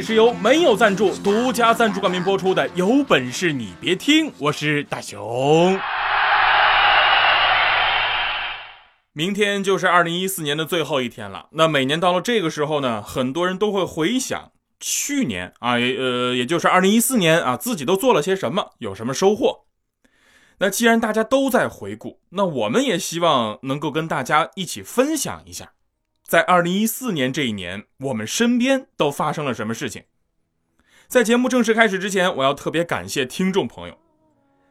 是由没有赞助、独家赞助冠名播出的《有本事你别听》，我是大熊。明天就是二零一四年的最后一天了。那每年到了这个时候呢，很多人都会回想去年啊，呃，也就是二零一四年啊，自己都做了些什么，有什么收获。那既然大家都在回顾，那我们也希望能够跟大家一起分享一下。在二零一四年这一年，我们身边都发生了什么事情？在节目正式开始之前，我要特别感谢听众朋友，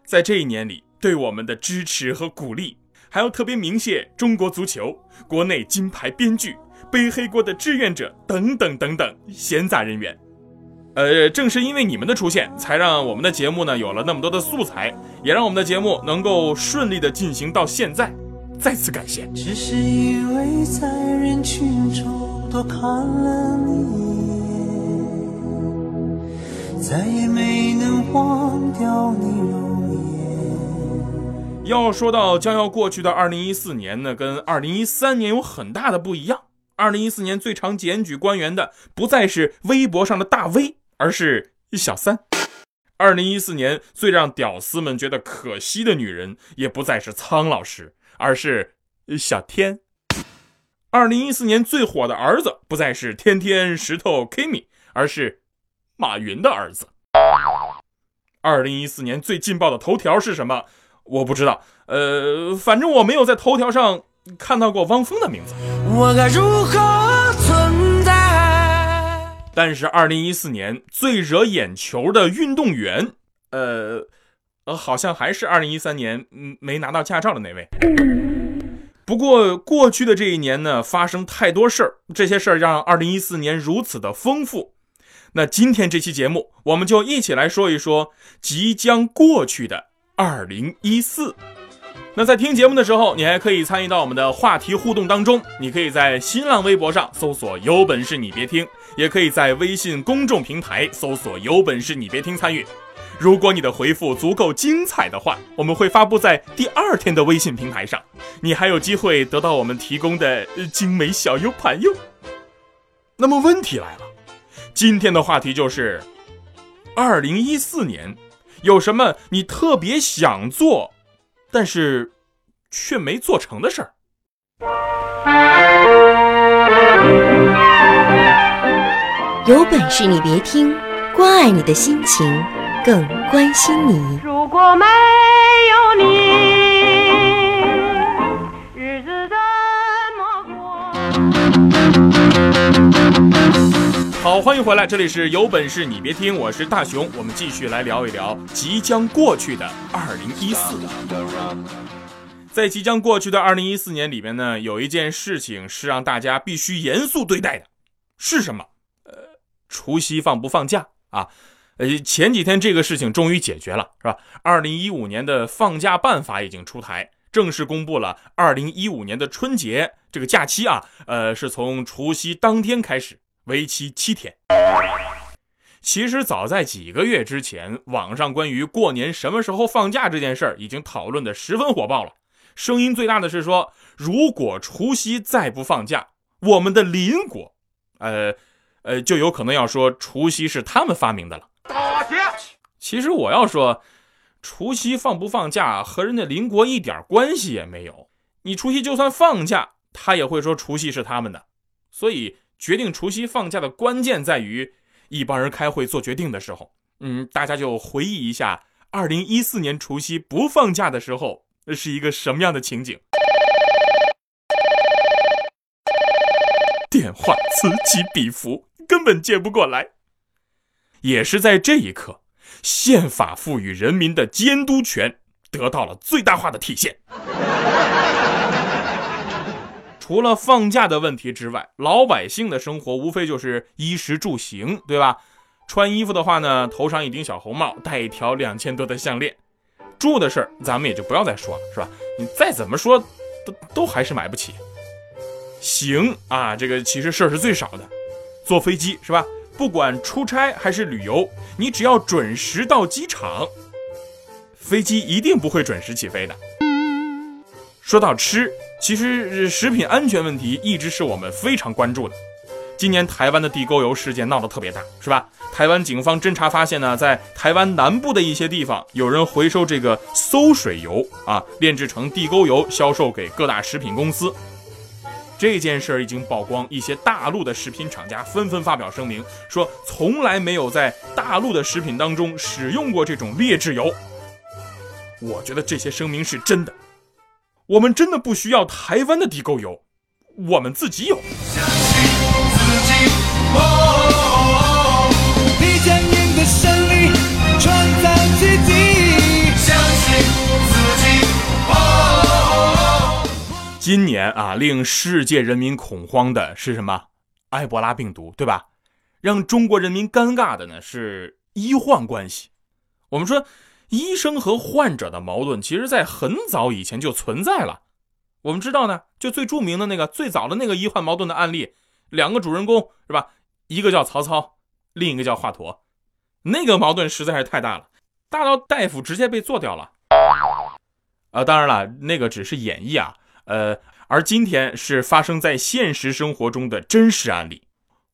在这一年里对我们的支持和鼓励，还要特别鸣谢中国足球、国内金牌编剧、背黑锅的志愿者等等等等闲杂人员。呃，正是因为你们的出现，才让我们的节目呢有了那么多的素材，也让我们的节目能够顺利的进行到现在。再次感谢。只是因为在人群中多看了你再也没能忘掉你容颜。要说到将要过去的二零一四年呢，跟二零一三年有很大的不一样。二零一四年最常检举官员的不再是微博上的大 V，而是小三。二零一四年最让屌丝们觉得可惜的女人，也不再是苍老师。而是小天。二零一四年最火的儿子不再是天天石头 Kimi，而是马云的儿子。二零一四年最劲爆的头条是什么？我不知道。呃，反正我没有在头条上看到过汪峰的名字。我该如何存在？但是二零一四年最惹眼球的运动员，呃。呃，好像还是二零一三年，嗯，没拿到驾照的那位。不过过去的这一年呢，发生太多事儿，这些事儿让二零一四年如此的丰富。那今天这期节目，我们就一起来说一说即将过去的二零一四。那在听节目的时候，你还可以参与到我们的话题互动当中。你可以在新浪微博上搜索“有本事你别听”，也可以在微信公众平台搜索“有本事你别听”参与。如果你的回复足够精彩的话，我们会发布在第二天的微信平台上，你还有机会得到我们提供的精美小 U 盘哟。那么问题来了，今天的话题就是，二零一四年有什么你特别想做，但是却没做成的事儿？有本事你别听，关爱你的心情。更关心你。如果没有你，日子怎么过？好，欢迎回来，这里是有本事你别听，我是大熊，我们继续来聊一聊即将过去的二零一四。在即将过去的二零一四年里面呢，有一件事情是让大家必须严肃对待的，是什么？呃，除夕放不放假啊？呃，前几天这个事情终于解决了，是吧？二零一五年的放假办法已经出台，正式公布了。二零一五年的春节这个假期啊，呃，是从除夕当天开始，为期七天。其实早在几个月之前，网上关于过年什么时候放假这件事儿已经讨论的十分火爆了。声音最大的是说，如果除夕再不放假，我们的邻国，呃，呃，就有可能要说除夕是他们发明的了。其实我要说，除夕放不放假和人家邻国一点关系也没有。你除夕就算放假，他也会说除夕是他们的。所以决定除夕放假的关键在于，一帮人开会做决定的时候，嗯，大家就回忆一下，二零一四年除夕不放假的时候，是一个什么样的情景？电话此起彼伏，根本接不过来。也是在这一刻，宪法赋予人民的监督权得到了最大化的体现。除了放假的问题之外，老百姓的生活无非就是衣食住行，对吧？穿衣服的话呢，头上一顶小红帽，戴一条两千多的项链。住的事儿，咱们也就不要再说了，是吧？你再怎么说，都都还是买不起。行啊，这个其实事儿是最少的。坐飞机是吧？不管出差还是旅游，你只要准时到机场，飞机一定不会准时起飞的。说到吃。其实食品安全问题一直是我们非常关注的。今年台湾的地沟油事件闹得特别大，是吧？台湾警方侦查发现呢，在台湾南部的一些地方，有人回收这个馊水油啊，炼制成地沟油，销售给各大食品公司。这件事儿已经曝光，一些大陆的食品厂家纷纷发表声明，说从来没有在大陆的食品当中使用过这种劣质油。我觉得这些声明是真的。我们真的不需要台湾的地沟油，我们自己有。今年啊，令世界人民恐慌的是什么？埃博拉病毒，对吧？让中国人民尴尬的呢是医患关系。我们说。医生和患者的矛盾，其实在很早以前就存在了。我们知道呢，就最著名的那个最早的那个医患矛盾的案例，两个主人公是吧？一个叫曹操，另一个叫华佗。那个矛盾实在是太大了，大到大夫直接被做掉了。啊，当然了，那个只是演绎啊。呃，而今天是发生在现实生活中的真实案例。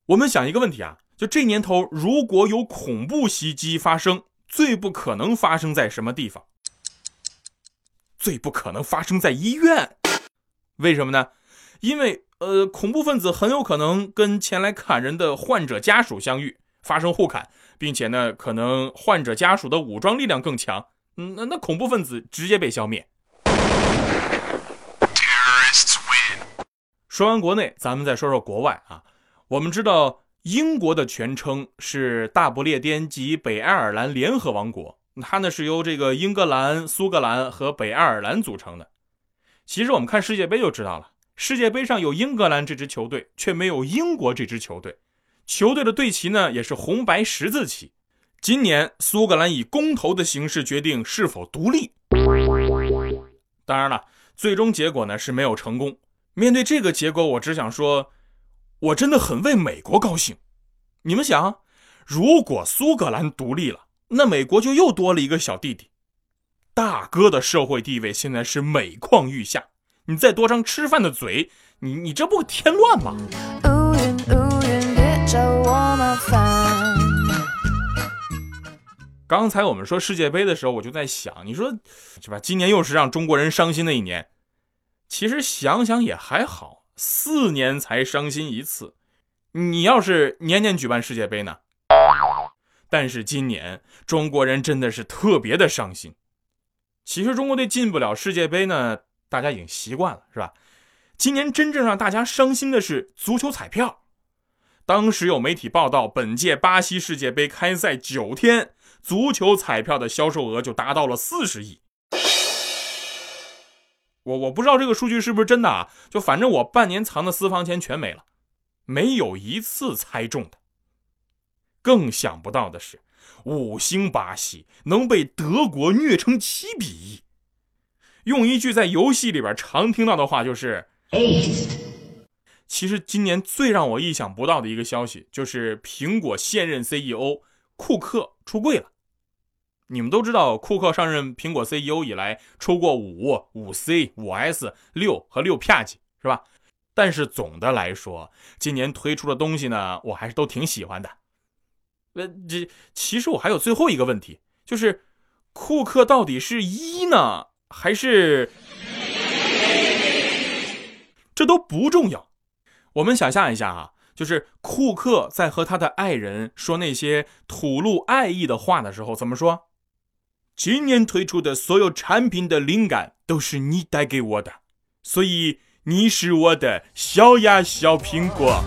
我们想一个问题啊，就这年头，如果有恐怖袭击发生。最不可能发生在什么地方？最不可能发生在医院，为什么呢？因为呃，恐怖分子很有可能跟前来砍人的患者家属相遇，发生互砍，并且呢，可能患者家属的武装力量更强，嗯，那那恐怖分子直接被消灭。说完国内，咱们再说说国外啊，我们知道。英国的全称是大不列颠及北爱尔兰联合王国，它呢是由这个英格兰、苏格兰和北爱尔兰组成的。其实我们看世界杯就知道了，世界杯上有英格兰这支球队，却没有英国这支球队。球队的队旗呢也是红白十字旗。今年苏格兰以公投的形式决定是否独立，当然了，最终结果呢是没有成功。面对这个结果，我只想说。我真的很为美国高兴。你们想，如果苏格兰独立了，那美国就又多了一个小弟弟。大哥的社会地位现在是每况愈下。你再多张吃饭的嘴，你你这不添乱吗？刚才我们说世界杯的时候，我就在想，你说是吧？今年又是让中国人伤心的一年。其实想想也还好。四年才伤心一次，你要是年年举办世界杯呢？但是今年中国人真的是特别的伤心。其实中国队进不了世界杯呢，大家已经习惯了，是吧？今年真正让大家伤心的是足球彩票。当时有媒体报道，本届巴西世界杯开赛九天，足球彩票的销售额就达到了四十亿。我我不知道这个数据是不是真的啊？就反正我半年藏的私房钱全没了，没有一次猜中的。更想不到的是，五星巴西能被德国虐成七比一。用一句在游戏里边常听到的话就是：其实今年最让我意想不到的一个消息，就是苹果现任 CEO 库克出柜了。你们都知道，库克上任苹果 CEO 以来，出过五、五 C、五 S、六和六 Plus，是吧？但是总的来说，今年推出的东西呢，我还是都挺喜欢的。呃，这其实我还有最后一个问题，就是库克到底是一呢，还是？这都不重要。我们想象一下啊，就是库克在和他的爱人说那些吐露爱意的话的时候，怎么说？今年推出的所有产品的灵感都是你带给我的，所以你是我的小呀小苹果。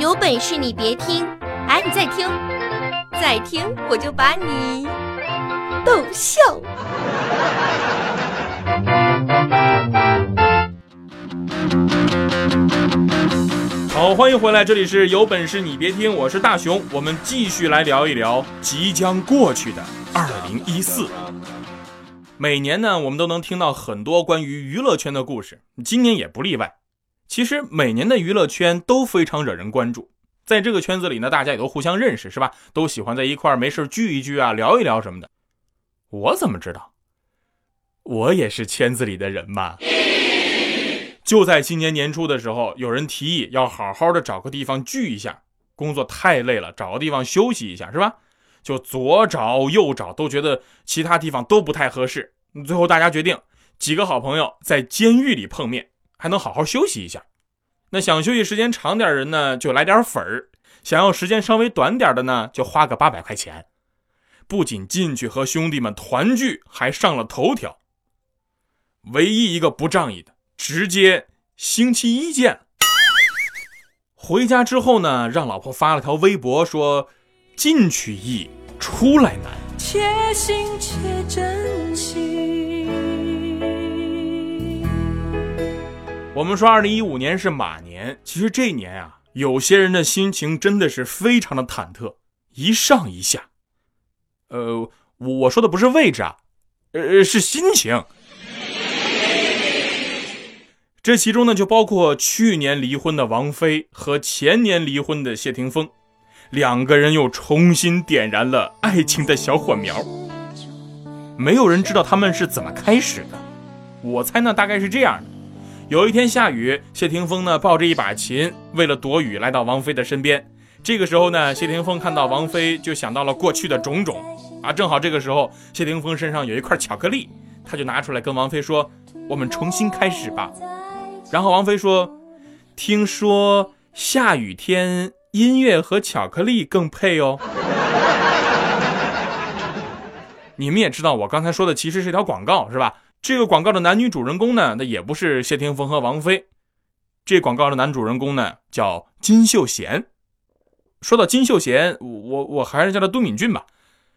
有本事你别听，哎，你再听，再听我就把你逗笑。好，欢迎回来，这里是有本事你别听，我是大熊，我们继续来聊一聊即将过去的二零一四。每年呢，我们都能听到很多关于娱乐圈的故事，今年也不例外。其实每年的娱乐圈都非常惹人关注，在这个圈子里呢，大家也都互相认识，是吧？都喜欢在一块儿没事聚一聚啊，聊一聊什么的。我怎么知道？我也是圈子里的人嘛。就在今年年初的时候，有人提议要好好的找个地方聚一下，工作太累了，找个地方休息一下，是吧？就左找右找，都觉得其他地方都不太合适。最后大家决定，几个好朋友在监狱里碰面，还能好好休息一下。那想休息时间长点人呢，就来点粉儿；想要时间稍微短点的呢，就花个八百块钱。不仅进去和兄弟们团聚，还上了头条。唯一一个不仗义的。直接星期一见。回家之后呢，让老婆发了条微博说：“进去易，出来难。”且行且珍惜。我们说，二零一五年是马年，其实这年啊，有些人的心情真的是非常的忐忑，一上一下。呃，我说的不是位置啊，呃，是心情。这其中呢，就包括去年离婚的王菲和前年离婚的谢霆锋，两个人又重新点燃了爱情的小火苗。没有人知道他们是怎么开始的，我猜呢大概是这样的：有一天下雨，谢霆锋呢抱着一把琴，为了躲雨来到王菲的身边。这个时候呢，谢霆锋看到王菲，就想到了过去的种种啊。正好这个时候，谢霆锋身上有一块巧克力，他就拿出来跟王菲说：“我们重新开始吧。”然后王菲说：“听说下雨天音乐和巧克力更配哦。”你们也知道，我刚才说的其实是一条广告，是吧？这个广告的男女主人公呢，那也不是谢霆锋和王菲。这广告的男主人公呢，叫金秀贤。说到金秀贤，我我还是叫他都敏俊吧。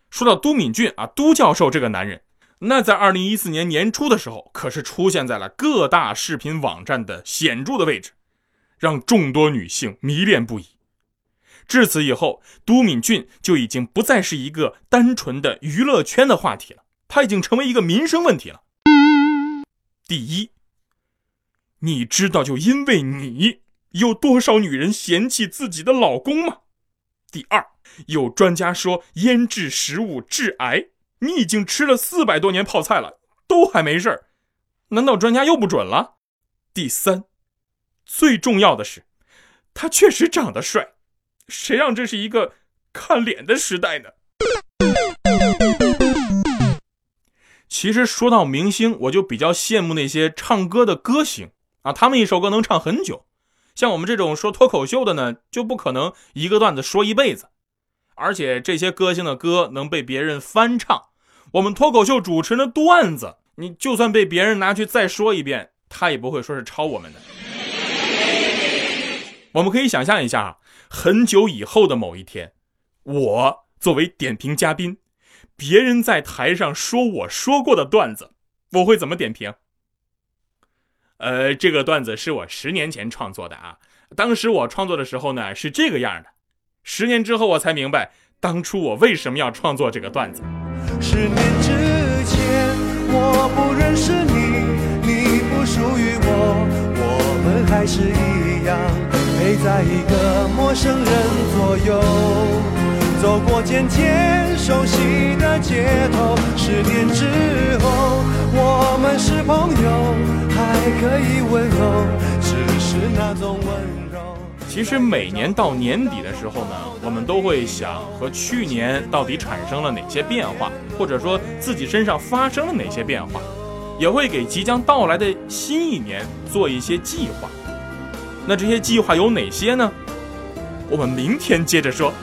说到都敏俊啊，都教授这个男人。那在二零一四年年初的时候，可是出现在了各大视频网站的显著的位置，让众多女性迷恋不已。至此以后，都敏俊就已经不再是一个单纯的娱乐圈的话题了，他已经成为一个民生问题了。第一，你知道就因为你有多少女人嫌弃自己的老公吗？第二，有专家说腌制食物致癌。你已经吃了四百多年泡菜了，都还没事儿，难道专家又不准了？第三，最重要的是，他确实长得帅，谁让这是一个看脸的时代呢？其实说到明星，我就比较羡慕那些唱歌的歌星啊，他们一首歌能唱很久，像我们这种说脱口秀的呢，就不可能一个段子说一辈子。而且这些歌星的歌能被别人翻唱，我们脱口秀主持人的段子，你就算被别人拿去再说一遍，他也不会说是抄我们的。我们可以想象一下，很久以后的某一天，我作为点评嘉宾，别人在台上说我说过的段子，我会怎么点评？呃，这个段子是我十年前创作的啊，当时我创作的时候呢是这个样的。十年之后，我才明白当初我为什么要创作这个段子。十年之前，我不认识你，你不属于我，我们还是一样陪在一个陌生人左右，走过渐渐熟悉的街头。十年之后，我们是朋友，还可以问候，只是那种温柔。其实每年到年底的时候呢，我们都会想和去年到底产生了哪些变化，或者说自己身上发生了哪些变化，也会给即将到来的新一年做一些计划。那这些计划有哪些呢？我们明天接着说。